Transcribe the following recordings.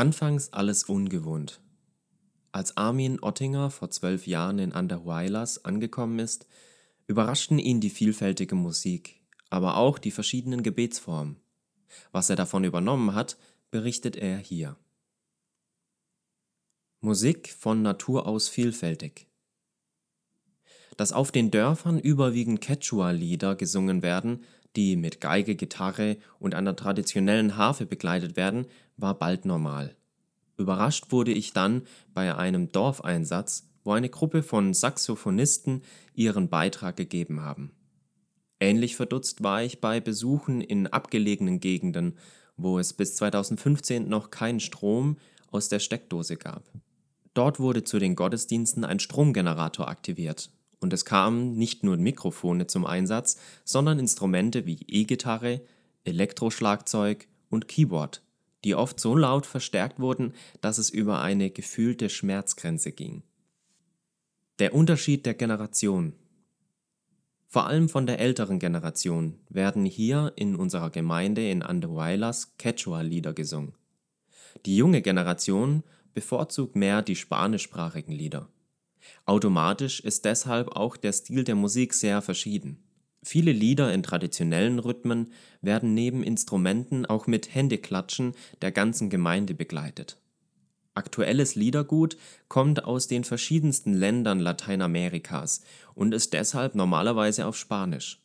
Anfangs alles ungewohnt. Als Armin Ottinger vor zwölf Jahren in Andahuaylas angekommen ist, überraschten ihn die vielfältige Musik, aber auch die verschiedenen Gebetsformen. Was er davon übernommen hat, berichtet er hier. Musik von Natur aus vielfältig. Dass auf den Dörfern überwiegend Quechua-Lieder gesungen werden, die mit Geige, Gitarre und einer traditionellen Harfe begleitet werden, war bald normal. Überrascht wurde ich dann bei einem Dorfeinsatz, wo eine Gruppe von Saxophonisten ihren Beitrag gegeben haben. Ähnlich verdutzt war ich bei Besuchen in abgelegenen Gegenden, wo es bis 2015 noch keinen Strom aus der Steckdose gab. Dort wurde zu den Gottesdiensten ein Stromgenerator aktiviert und es kamen nicht nur Mikrofone zum Einsatz, sondern Instrumente wie E-Gitarre, Elektroschlagzeug und Keyboard, die oft so laut verstärkt wurden, dass es über eine gefühlte Schmerzgrenze ging. Der Unterschied der Generation Vor allem von der älteren Generation werden hier in unserer Gemeinde in Andahuaylas Quechua-Lieder gesungen. Die junge Generation bevorzugt mehr die spanischsprachigen Lieder. Automatisch ist deshalb auch der Stil der Musik sehr verschieden. Viele Lieder in traditionellen Rhythmen werden neben Instrumenten auch mit Händeklatschen der ganzen Gemeinde begleitet. Aktuelles Liedergut kommt aus den verschiedensten Ländern Lateinamerikas und ist deshalb normalerweise auf Spanisch.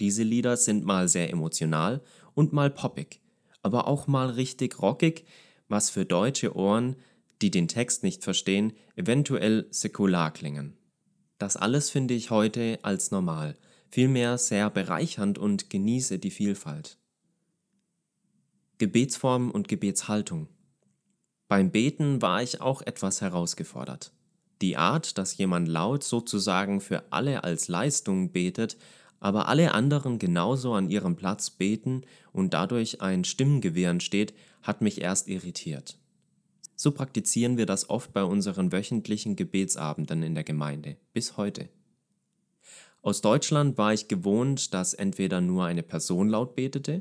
Diese Lieder sind mal sehr emotional und mal poppig, aber auch mal richtig rockig, was für deutsche Ohren die den Text nicht verstehen, eventuell säkular klingen. Das alles finde ich heute als normal, vielmehr sehr bereichernd und genieße die Vielfalt. Gebetsform und Gebetshaltung. Beim Beten war ich auch etwas herausgefordert. Die Art, dass jemand laut sozusagen für alle als Leistung betet, aber alle anderen genauso an ihrem Platz beten und dadurch ein Stimmengewirr entsteht, hat mich erst irritiert. So praktizieren wir das oft bei unseren wöchentlichen Gebetsabenden in der Gemeinde, bis heute. Aus Deutschland war ich gewohnt, dass entweder nur eine Person laut betete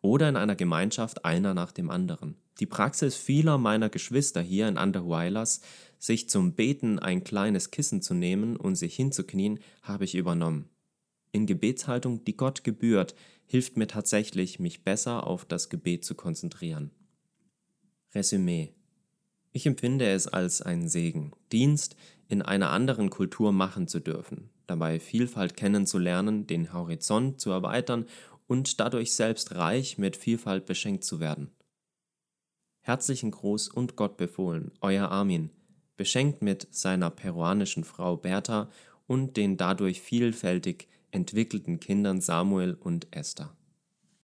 oder in einer Gemeinschaft einer nach dem anderen. Die Praxis vieler meiner Geschwister hier in Andahuaylas, sich zum Beten ein kleines Kissen zu nehmen und sich hinzuknien, habe ich übernommen. In Gebetshaltung, die Gott gebührt, hilft mir tatsächlich, mich besser auf das Gebet zu konzentrieren. Resümee ich empfinde es als einen Segen, Dienst in einer anderen Kultur machen zu dürfen, dabei Vielfalt kennenzulernen, den Horizont zu erweitern und dadurch selbst reich mit Vielfalt beschenkt zu werden. Herzlichen Gruß und Gott befohlen, euer Armin, beschenkt mit seiner peruanischen Frau Bertha und den dadurch vielfältig entwickelten Kindern Samuel und Esther.